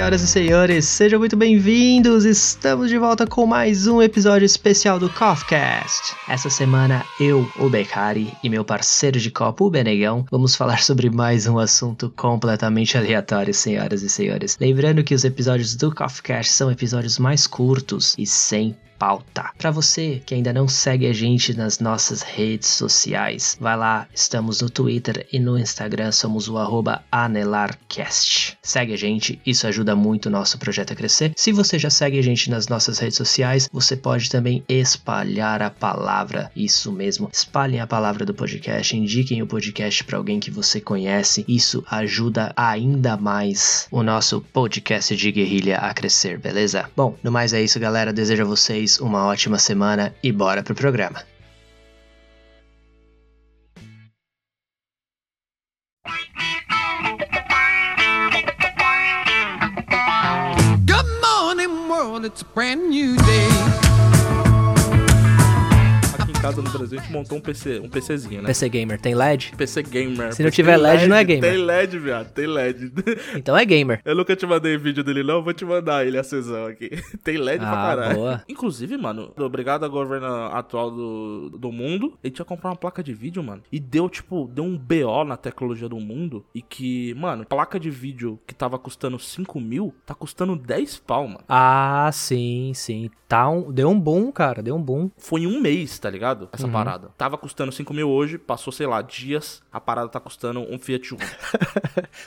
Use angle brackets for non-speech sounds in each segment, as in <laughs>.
Senhoras e senhores, sejam muito bem-vindos! Estamos de volta com mais um episódio especial do Coffcast. Essa semana, eu, o Becari e meu parceiro de copo, o Benegão, vamos falar sobre mais um assunto completamente aleatório, senhoras e senhores. Lembrando que os episódios do Coffcast são episódios mais curtos e sem pauta. Para você que ainda não segue a gente nas nossas redes sociais, vai lá, estamos no Twitter e no Instagram, somos o anelarcast. Segue a gente, isso ajuda muito o nosso projeto a crescer. Se você já segue a gente nas nossas redes sociais, você pode também espalhar a palavra. Isso mesmo, espalhem a palavra do podcast, indiquem o podcast para alguém que você conhece. Isso ajuda ainda mais o nosso podcast de guerrilha a crescer, beleza? Bom, no mais é isso, galera. Desejo a vocês uma ótima semana e bora pro programa. Good morning, world. It's a brand new day. Casa no Brasil a gente montou um PC, um PCzinho, né? PC Gamer, tem LED? PC gamer. Se não tiver LED, não é gamer. Tem LED, viado, tem LED. <laughs> Então é gamer. Eu nunca te mandei vídeo dele, não, vou te mandar ele acesão aqui. <laughs> Tem LED pra Ah, caralho. boa. Inclusive, mano, obrigado ao governo atual do, do mundo, ele tinha comprado uma placa de vídeo, mano. E deu, tipo, deu um BO na tecnologia do mundo. E que, mano, placa de vídeo que tava custando 5 mil, tá custando 10 pau, mano. Ah, sim, sim. Tá um, deu um boom, cara, deu um boom. Foi em um mês, tá ligado? Essa Uhum. parada. Tava custando 5 mil hoje, passou, sei lá, dias, a parada tá custando um Fiat Uno. <laughs>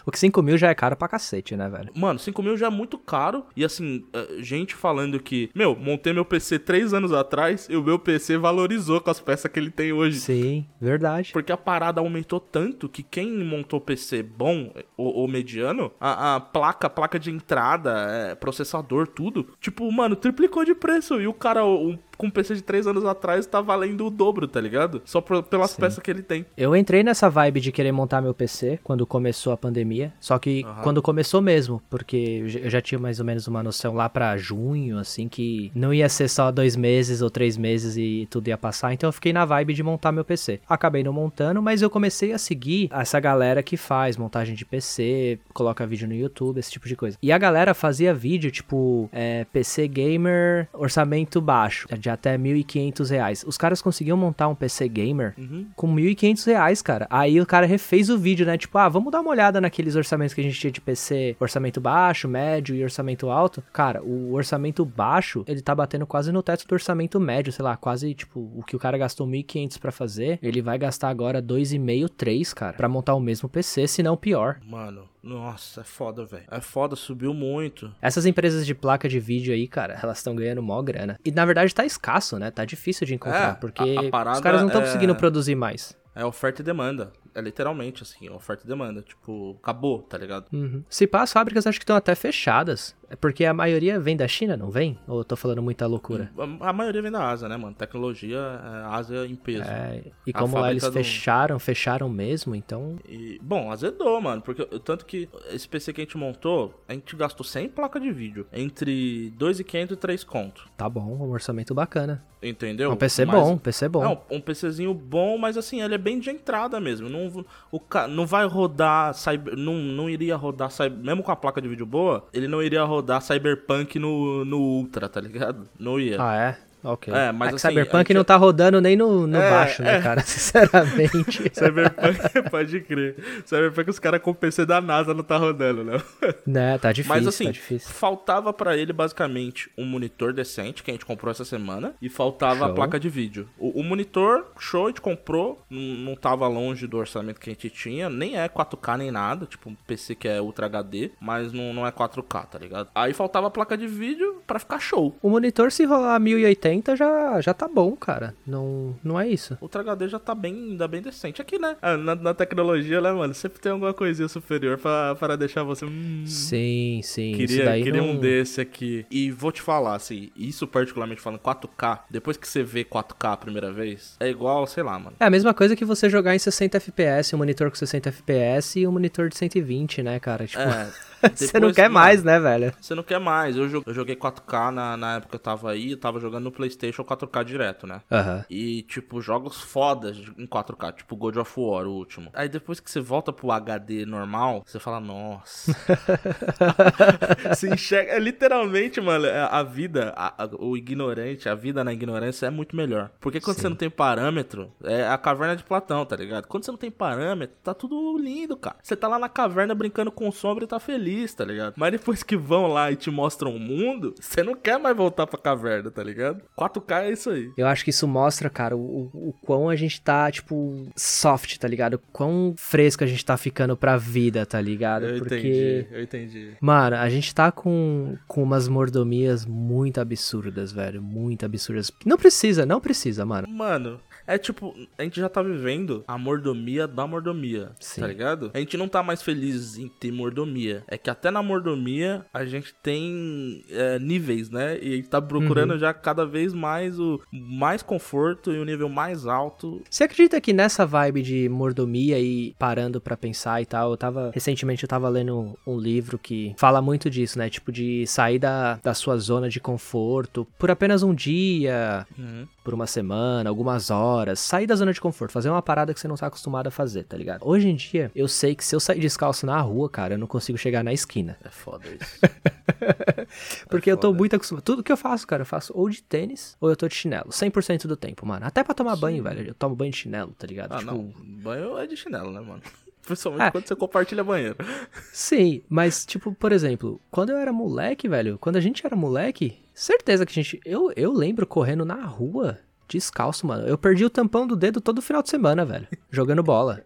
O que 5 mil já é caro pra cacete, né, velho? Mano, 5 mil já é muito caro. E assim, eh, gente falando que, meu, montei meu PC 3 anos atrás e o meu PC valorizou com as peças que ele tem hoje. Sim, verdade. Porque a parada aumentou tanto que quem montou PC bom ou, ou mediano, a, a placa, placa de entrada, eh, processador, tudo, tipo, mano, triplicou de preço. E o cara o- com PC de 3 anos atrás tá valendo o dobro, tá ligado? Só por- pelas Sim. peças que ele tem. Eu entrei nessa vibe de querer montar meu PC quando começou a pandemia. Só que Aham. quando começou mesmo, porque eu já- já tinha mais ou menos uma noção lá pra junho, assim, que não ia ser só dois meses ou três meses e tudo ia passar. Então eu fiquei na vibe de montar meu PC. Acabei não montando, mas eu comecei a seguir essa galera que faz montagem de PC, coloca vídeo no YouTube, esse tipo de coisa. E a galera fazia vídeo, tipo, é, PC gamer, orçamento baixo, de até 1.500 reais. Os caras conseguiam montar um PC gamer Uhum. com 1.500 reais, cara. Aí o cara refez o vídeo, né? Tipo, ah, vamos dar uma olhada naqueles orçamentos que a gente tinha de PC, orçamento baixo, médio e orçamento alto. Cara, o orçamento baixo, ele tá batendo quase no teto do orçamento médio, sei lá, quase, tipo, o que o cara gastou 1.500 pra fazer, ele vai gastar agora 2,5, 3, cara, pra montar o mesmo PC, se não pior. Mano, nossa, é foda, velho. É foda, subiu muito. Essas empresas de placa de vídeo aí, cara, elas estão ganhando mó grana. E na verdade tá escasso, né? Tá difícil de encontrar, É, porque a- a os caras não estão é- conseguindo produzir mais. É oferta e demanda. É literalmente assim, oferta e demanda. Tipo, acabou, tá ligado? Uhum. Se pá, as fábricas acho que estão até fechadas. É porque a maioria vem da China, não vem? Ou eu tô falando muita loucura? A, a maioria vem da Ásia, né, mano? Tecnologia, é Ásia em peso. É, e como lá eles do- fecharam, fecharam mesmo, então. E, bom, azedou, mano. Porque tanto que esse PC que a gente montou, a gente gastou 100 placa de vídeo. Entre 2,500 e 3 conto. Tá bom, um orçamento bacana. Entendeu? um PC Mas- bom, um PC bom. Não, um PCzinho bom, mas assim, ele é bem de entrada mesmo. Não, o, não vai rodar. Cyber, não, não iria rodar. cyber- Mesmo com a placa de vídeo boa, ele não iria rodar Cyberpunk no, no Ultra, tá ligado? Não ia. Ah, é? Ok. É, mas que assim, Cyberpunk gente- não tá rodando nem no, no É, baixo, né, é. cara? <laughs> Sinceramente. <laughs> Cyberpunk, <laughs> pode crer. Cyberpunk, os caras com o PC da NASA não tá rodando, não. né, tá difícil, Mas assim, tá difícil. faltava pra ele basicamente um monitor decente que a gente comprou essa semana e faltava Show. a placa de vídeo. O, o monitor, show, a gente comprou, não, não tava longe do orçamento que a gente tinha, nem é 4K nem nada, tipo um PC que é Ultra HD, mas não, não é 4K, tá ligado? Aí faltava a placa de vídeo pra ficar show. O monitor, se rolar 1080, já, já tá bom, cara. Não, não é isso. Ultra HD já tá bem, ainda bem decente aqui, né? Ah, Na, na tecnologia, né, mano? Sempre tem alguma coisinha superior pra, pra deixar você. Hum, Sim, sim. Queria, queria não... um desse aqui. E vou te falar, assim, isso particularmente falando 4K, depois que você vê 4K a primeira vez, é igual, sei lá, mano. É a mesma coisa que você jogar em 60 FPS, um monitor com 60 FPS e um monitor de 120, né, cara? Tipo, É, <laughs> <laughs> Você não Depois, quer mano, mais, né, velho? Você não quer mais. Eu jo- eu joguei 4K na, na época que eu tava aí, eu tava jogando no PlayStation 4K direto, né? Aham. E, tipo, jogos fodas em 4K, tipo God of War, o último. Aí depois que você volta pro HD normal, você fala, nossa. <laughs> você enxerga. É literalmente, mano, é, a vida, a- a- o ignorante, a vida na ignorância é muito melhor. Porque quando você não tem parâmetro, é a caverna de Platão, tá ligado? Quando você não tem parâmetro, tá tudo lindo, cara. Você tá lá na caverna brincando com sombra e tá feliz, tá ligado? Mas depois que vão lá e te mostram o mundo, você não quer mais voltar pra caverna, tá ligado? 4K é isso aí. Eu acho que isso mostra, cara, o, o, o quão a gente tá, tipo, soft, tá ligado? O quão fresco a gente tá ficando pra vida, tá ligado? Eu Porque. entendi, eu entendi. Mano, a gente tá com, com umas mordomias muito absurdas, velho. Muito absurdas. Não precisa, não precisa, mano. Mano, é tipo, a gente já tá vivendo a mordomia da mordomia, Sim. tá ligado? A gente não tá mais feliz em ter mordomia. É que até na mordomia a gente tem é, níveis, né? E a gente tá procurando já cada vez mais o mais conforto e o nível mais alto. Você acredita que nessa vibe de mordomia e parando pra pensar e tal, eu tava. Recentemente eu tava lendo um livro que fala muito disso, né? Tipo, de sair da, da sua zona de conforto por apenas um dia, Uhum. por uma semana, algumas horas. Sair da zona de conforto, fazer uma parada que você não tá acostumado a fazer, tá ligado? Hoje em dia, eu sei que se eu sair descalço na rua, cara, eu não consigo chegar na esquina. É foda isso. <laughs> Porque eu tô foda. muito acostumado. Tudo que eu faço, cara, eu faço ou de tênis ou eu tô de chinelo. 100% do tempo, mano. Até pra tomar banho, velho. Eu tomo banho de chinelo, tá ligado? ah, tipo, não. Banho é de chinelo, né, mano? <laughs> Principalmente Ah. quando você compartilha banheiro. <laughs> Sim, mas, tipo, por exemplo, quando eu era moleque, velho, quando a gente era moleque, certeza que a gente. Eu, eu lembro correndo na rua, descalço, mano. Eu perdi o tampão do dedo todo final de semana, velho, jogando bola.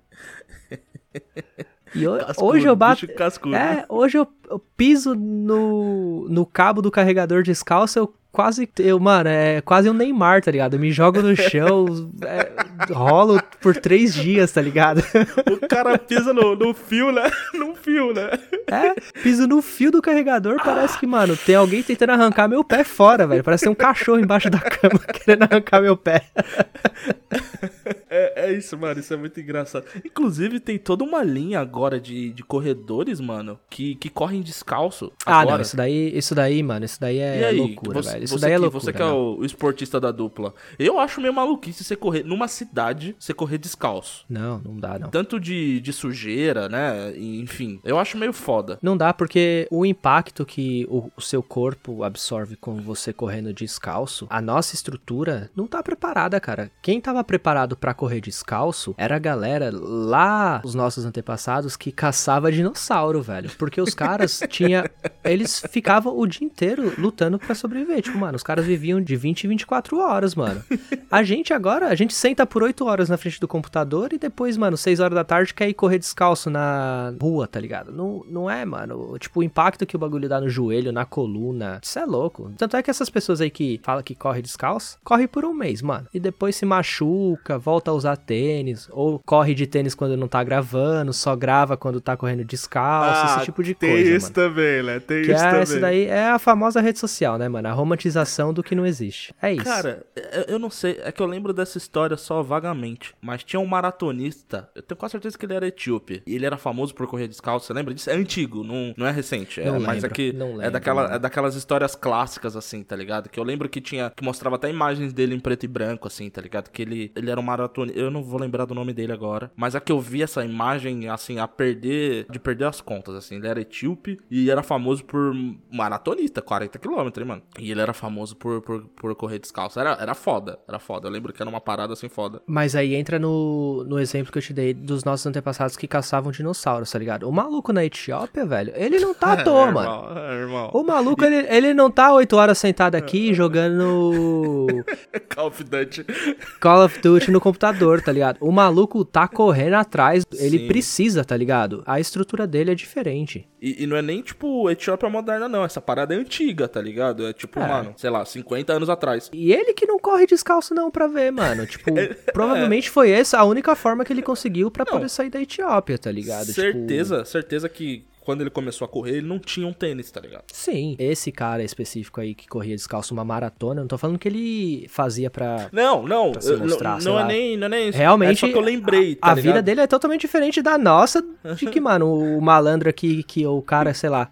E Cascudo, hoje eu bato. cascudo. É, hoje eu, eu piso no, no cabo do carregador descalço, eu quase. Eu, mano, é quase um Neymar, tá ligado? Eu me jogo no chão, é, rolo por três dias, tá ligado? O cara pisa no, no fio, né? <laughs> No fio, né? É, piso no fio do carregador, parece que, mano, tem alguém tentando arrancar meu pé fora, velho. Parece ter um cachorro embaixo da cama <laughs> querendo arrancar meu pé. É, é isso, mano. Isso é muito engraçado. Inclusive, tem toda uma linha agora de, de corredores, mano, que, que correm descalço. Ah, agora. não, isso daí, isso daí, mano, isso daí é aí, loucura, você, velho. Isso daí é que, loucura. Você que é o, o esportista da dupla. Eu acho meio maluquice você correr numa cidade, você correr descalço. Não, não dá, não. Tanto de, de sujeira, né? Enfim, eu acho meio foda. Não dá porque o impacto que o, o seu corpo absorve com você correndo descalço, a nossa estrutura não tá preparada, cara. Quem tava preparado pra correr descalço era a galera lá, os nossos antepassados, que caçava dinossauro, velho. Porque os caras <laughs> tinha, eles ficavam o dia inteiro lutando pra sobreviver. Tipo, mano, os caras viviam de 20 e 24 horas, mano. A gente agora, a gente senta por 8 horas na frente do computador e depois, mano, 6 horas da tarde quer ir correr descalço na rua, tá ligado? Não, não é, mano. Tipo, o impacto que o bagulho dá no joelho, na coluna, isso é louco. Tanto é que essas pessoas aí que falam que corre descalço, corre por um mês, mano. E depois se machuca, volta usar tênis, ou corre de tênis quando não tá gravando, só grava quando tá correndo descalço, esse tipo de Ah, tem coisa, isso mano. também, né? Tem Que isso é, também. essa daí é a famosa rede social, né, mano? A romantização do que não existe. É isso. Cara, eu- não sei, é que eu lembro dessa história só vagamente. Mas tinha um maratonista, eu tenho quase certeza que ele era etíope. E ele era famoso por correr descalço, você lembra disso? É antigo, não, não é recente. É, Não mas lembro, é que não é, lembro, daquela, mano. é daquelas histórias clássicas, assim, tá ligado? Que eu lembro que tinha, que mostrava até imagens dele em preto e branco, assim, tá ligado? Que ele, ele era um maratonista, eu não vou lembrar do nome dele agora. Mas é que eu vi essa imagem, assim, a perder, de perder as contas, assim. Ele era etíope e era famoso por maratonista, 40 km, hein, mano? E ele era famoso por, por, por correr descalço. Era, era foda, era foda. Eu lembro que era uma parada assim foda. Mas aí entra no, no exemplo que eu te dei dos nossos antepassados que caçavam dinossauros, tá ligado? O maluco na Etiópia, velho, ele não tá <laughs> à toa, É, mano. é, irmão. O maluco, ele, ele não tá oito horas sentado aqui jogando <laughs> Call of Duty. Call of Duty no computador, tá ligado? O maluco tá correndo atrás, ele Sim. precisa, tá ligado? A estrutura dele é diferente. E, e não é nem, tipo, Etiópia moderna, não. Essa parada é antiga, tá ligado? É tipo, É. mano, sei lá, 50 anos atrás. E ele que não corre descalço não pra ver, mano. Tipo, <laughs> provavelmente foi essa a única forma que ele conseguiu pra poder sair da Etiópia, tá ligado? Tipo, certeza, certeza que quando ele começou a correr, ele não tinha um tênis, tá ligado? Sim, esse cara específico aí que corria descalço uma maratona, não tô falando que ele fazia pra. Não, não, Pra se mostrar, não, não é nem, não é nem isso. Realmente, é só que eu lembrei, tá a, a ligado? vida dele é totalmente diferente da nossa. De que, mano, o malandro aqui, que o cara, sei lá.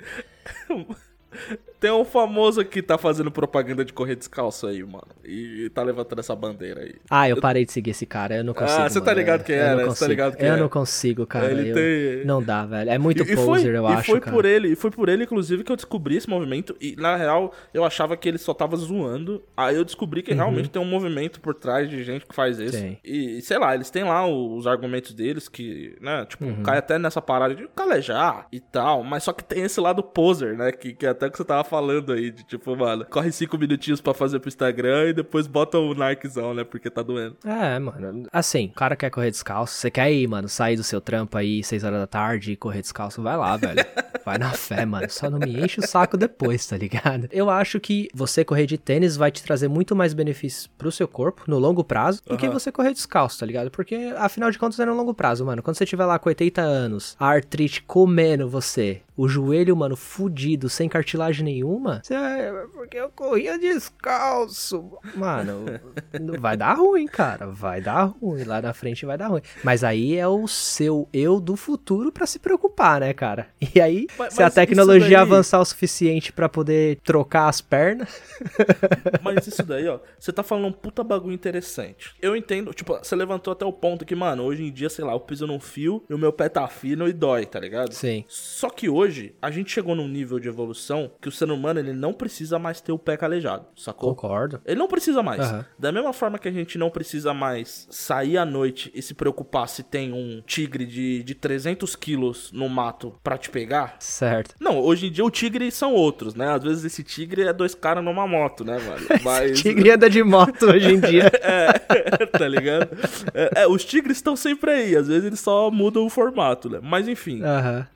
<laughs> Tem um famoso que tá fazendo propaganda de correr descalço aí, mano. E tá levantando essa bandeira aí. Ah, eu parei de seguir esse cara, eu não consigo. Ah, você tá ligado eu- quem eu é, né? Você tá ligado quem Eu é. não consigo, cara. Ele eu- tem- Não dá, velho. É muito E- poser, foi, eu e acho, foi cara. por ele, e foi por ele, inclusive, que eu descobri esse movimento. E na real, eu achava que ele só tava zoando. Aí eu descobri que realmente tem um movimento por trás de gente que faz isso. E, sei lá, eles têm lá os argumentos deles que, né, tipo, Uhum. cai até nessa parada de calejar e tal. Mas só que tem esse lado poser, né? Que, que até que você tava falando aí, de tipo, mano, corre cinco minutinhos pra fazer pro Instagram e depois bota o Nikezão, né? Porque tá doendo. É, mano. Assim, o cara quer correr descalço. Você quer ir, mano, sair do seu trampo aí, 6 horas da tarde e correr descalço? Vai lá, velho. <laughs> Vai na fé, mano. Só não me enche o saco depois, tá ligado? Eu acho que você correr de tênis vai te trazer muito mais benefícios pro seu corpo, no longo prazo, do que Aham. você correr descalço, tá ligado? Porque, afinal de contas, é no longo prazo, mano. Quando você tiver lá com 80 anos, a artrite comendo você, o joelho, mano, fudido, sem cartilagem nenhuma, você vai... Porque eu corria descalço. Mano, <laughs> vai dar ruim, cara. Vai dar ruim. Lá na frente vai dar ruim. Mas aí é o seu eu do futuro pra se preocupar, né, cara? E aí, Mas- se a mas isso tecnologia daí- avançar o suficiente pra poder trocar as pernas. <laughs> Mas isso daí, ó, você tá falando um puta bagulho interessante. Eu entendo, tipo, você levantou até o ponto que, mano, hoje em dia, sei lá, eu piso num fio e o meu pé tá fino e dói, tá ligado? Sim. Só que hoje, a gente chegou num nível de evolução que o ser humano, ele não precisa mais ter o pé calejado, sacou? Concordo. Ele não precisa mais. Aham. Da mesma forma que a gente não precisa mais sair à noite e se preocupar se tem um tigre de, de 300 quilos no mato pra te pegar. Certo. Não, hoje em dia o tigre são outros, né? Às vezes esse tigre é dois caras numa moto, né, mano? <laughs> Mas. Tigre anda de moto hoje em dia. <laughs> É, <laughs> tá ligado? É, é, os tigres estão sempre aí, às vezes eles só mudam o formato, né? Mas enfim. Aham.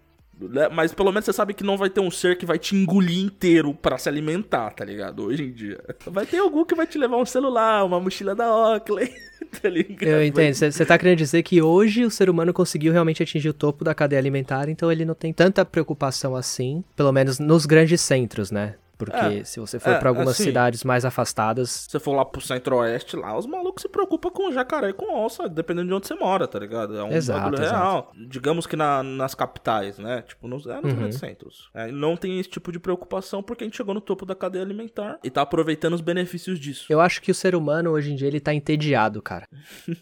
Né? Mas pelo menos você sabe que não vai ter um ser que vai te engolir inteiro pra se alimentar, tá ligado? Hoje em dia. Vai ter algum que vai te levar um celular, uma mochila da Oakley, <laughs> tá ligado? Eu entendo. Você tá querendo dizer que hoje o ser humano conseguiu realmente atingir o topo da cadeia alimentar, então ele não tem tanta preocupação assim, pelo menos nos grandes centros, né? Porque É, se você for é, pra algumas assim- cidades mais afastadas, Se você for lá pro centro-oeste, lá, os malucos se preocupam com jacaré e com onça, dependendo de onde você mora, tá ligado? É um Exato, bagulho exato. real. Digamos que na- nas capitais, né? Tipo, nos, é, nos Uhum. grandes centros. É, não tem esse tipo de preocupação porque a gente chegou no topo da cadeia alimentar e tá aproveitando os benefícios disso. eu acho que o ser humano hoje em dia ele tá entediado, cara.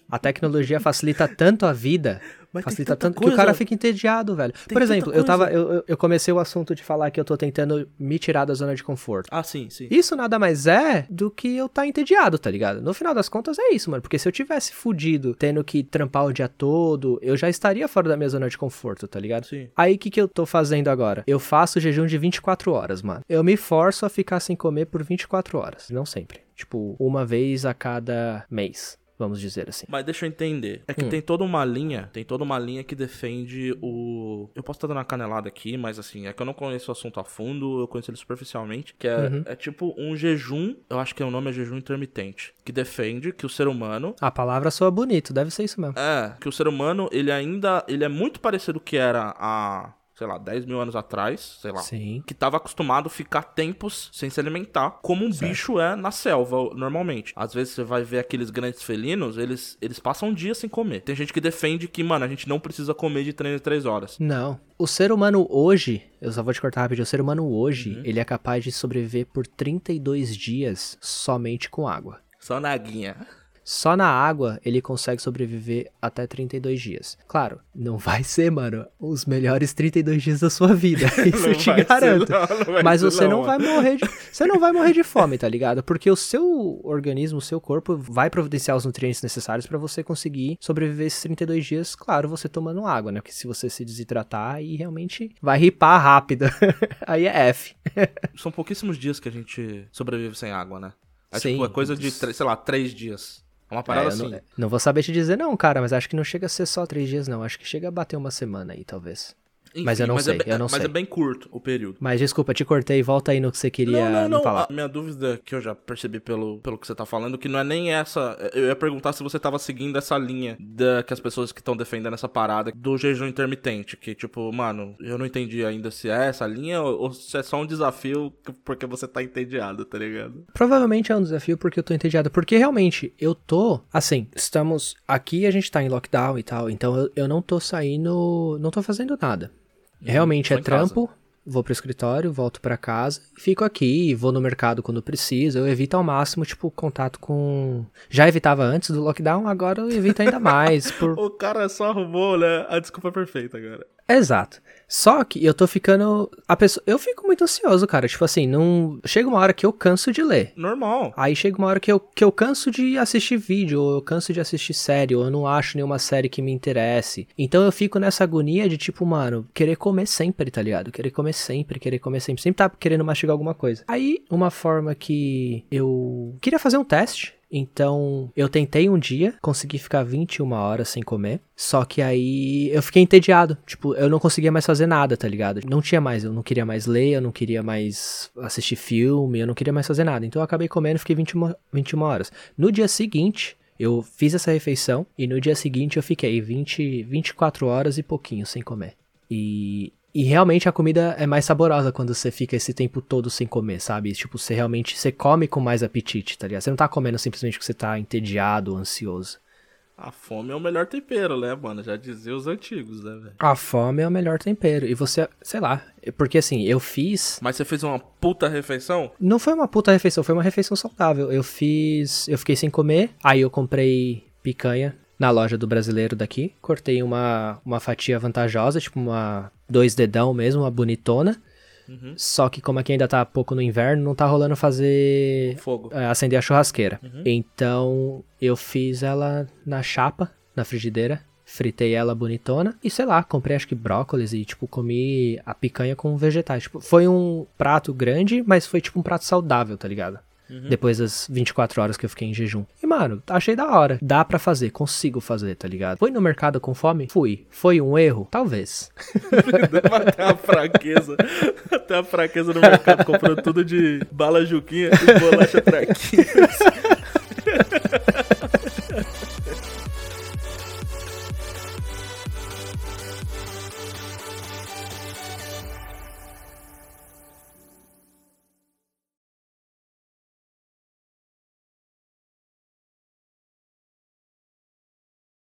A tecnologia facilita tanto a vida, Mas tem facilita tanto que o coisa- cara fica entediado, velho. Por tanta exemplo, eu tava coisa. eu, eu- eu comecei o assunto de falar que eu tô tentando me tirar da zona de conforto. Ah, sim, sim. Isso nada mais é do que eu tá entediado, tá ligado? No final das contas é isso, mano. Porque se eu tivesse fudido, tendo que trampar o dia todo, eu já estaria fora da minha zona de conforto, tá ligado? Sim. Aí o que, que eu tô fazendo agora? Eu faço jejum de 24 horas, mano. Eu me forço a ficar sem comer por 24 horas. Não sempre. Tipo, uma vez a cada mês, vamos dizer assim. Mas deixa eu entender. É que Hum. tem toda uma linha, tem toda uma linha que defende o. Eu posso estar dando uma canelada aqui, mas assim, é que eu não conheço o assunto a fundo, eu conheço ele superficialmente. Que é, Uhum. é tipo um jejum, eu acho que o nome é jejum intermitente. Que defende que o ser humano. A palavra soa bonito, deve ser isso mesmo. É, que o ser humano, ele ainda. Ele é muito parecido com o que era há, sei lá, 10 mil anos atrás, sei lá. Sim. Que tava acostumado a ficar tempos sem se alimentar, como um bicho é na selva, normalmente. Às vezes você vai ver aqueles grandes felinos, eles, eles passam dias sem comer. Tem gente que defende que, mano, a gente não precisa comer de 3 em 3 horas. Não. O ser humano hoje, eu só vou te cortar rapidinho, o ser humano hoje, Uhum. ele é capaz de sobreviver por 32 dias somente com água. Só na aguinha. Só na água ele consegue sobreviver até 32 dias. Claro, não <laughs> vai ser, mano, os melhores 32 dias da sua vida. <laughs> Isso eu te garanto. não, não Mas você não, não, vai morrer de, você não vai morrer de fome, tá ligado? Porque o seu organismo, o seu corpo vai providenciar os nutrientes necessários pra você conseguir sobreviver esses 32 dias, claro, você tomando água, né? Porque se você se desidratar, aí realmente vai ripar rápido. <laughs> aí é F. São pouquíssimos dias que a gente sobrevive sem água, né? É Sim. tipo, é coisa de, sei lá, 3 dias. É uma parada É, assim. não, não vou saber te dizer não, cara, mas acho que não chega a ser só três dias, não. Acho que chega a bater uma semana aí, talvez. Mas eu não sei, é, bem- eu não mas sei. é bem curto o período. Mas desculpa, te cortei, volta aí no que você queria não, não, não. falar. A minha dúvida que eu já percebi pelo, pelo que você tá falando, que não é nem essa. Eu ia perguntar se você tava seguindo essa linha da, que as pessoas que estão defendendo essa parada do jejum intermitente. Que, tipo, mano, eu não entendi ainda se é essa linha ou, ou se é só um desafio porque você tá entediado, tá ligado? Provavelmente é um desafio porque eu tô entediado. Porque realmente, eu tô. Assim, estamos. Aqui a gente tá em lockdown e tal. Então eu, eu não tô saindo. Não tô fazendo nada. Realmente só é em casa. trampo. Vou pro escritório, volto pra casa, fico aqui, vou no mercado quando preciso. Eu evito ao máximo, tipo, contato com. Já evitava antes do lockdown, agora eu evito ainda mais. <laughs> por... O cara só arrumou, né? A desculpa perfeita, cara. Exato. Só que eu tô ficando. A pessoa. Eu fico muito ansioso, cara. Tipo assim, não. Chega uma hora que eu canso de ler. Normal. Aí chega uma hora que eu, que eu canso de assistir vídeo, ou eu canso de assistir série, ou eu não acho nenhuma série que me interesse. Então eu fico nessa agonia de tipo, mano, querer comer sempre, tá ligado? Querer comer sempre, querer comer sempre. Sempre tá querendo mastigar alguma coisa. Aí, uma forma que eu queria fazer um teste. Então, eu tentei um dia, consegui ficar 21 horas sem comer. Só que aí eu fiquei entediado. Tipo, eu não conseguia mais fazer nada, tá ligado? Não tinha mais, eu não queria mais ler, eu não queria mais assistir filme, eu não queria mais fazer nada. Então eu acabei comendo e fiquei 21, 21 horas. No dia seguinte, eu fiz essa refeição e no dia seguinte eu fiquei 20, 24 horas e pouquinho sem comer. E, e realmente a comida é mais saborosa quando você fica esse tempo todo sem comer, sabe? Tipo, você realmente você come com mais apetite, tá ligado? Você não tá comendo simplesmente porque você tá entediado, ansioso. A fome é o melhor tempero, né, mano? Já dizia os antigos, né, velho? A fome é o melhor tempero. E você, sei lá, porque assim, eu fiz. Mas você fez uma puta refeição? Não foi uma puta refeição, foi uma refeição saudável. Eu fiz. Eu fiquei sem comer, aí eu comprei picanha na loja do brasileiro daqui. Cortei uma, uma fatia vantajosa, tipo uma. Dois dedão mesmo, uma bonitona. Só que como aqui ainda tá pouco no inverno, não tá rolando fazer Fogo. é, acender a churrasqueira. Então eu fiz ela na chapa, na frigideira. Fritei ela bonitona e sei lá, comprei acho que brócolis e tipo comi a picanha com vegetais. Tipo, foi um prato grande, mas foi tipo um prato saudável, tá ligado? Depois das 24 horas que eu fiquei em jejum. E, mano, achei da hora. Dá pra fazer, consigo fazer, tá ligado? Fui no mercado com fome? Fui. Foi um erro? Talvez. <laughs> Até a fraqueza. Até a fraqueza no mercado, comprando tudo de bala juquinha e bolacha traquinha. <laughs>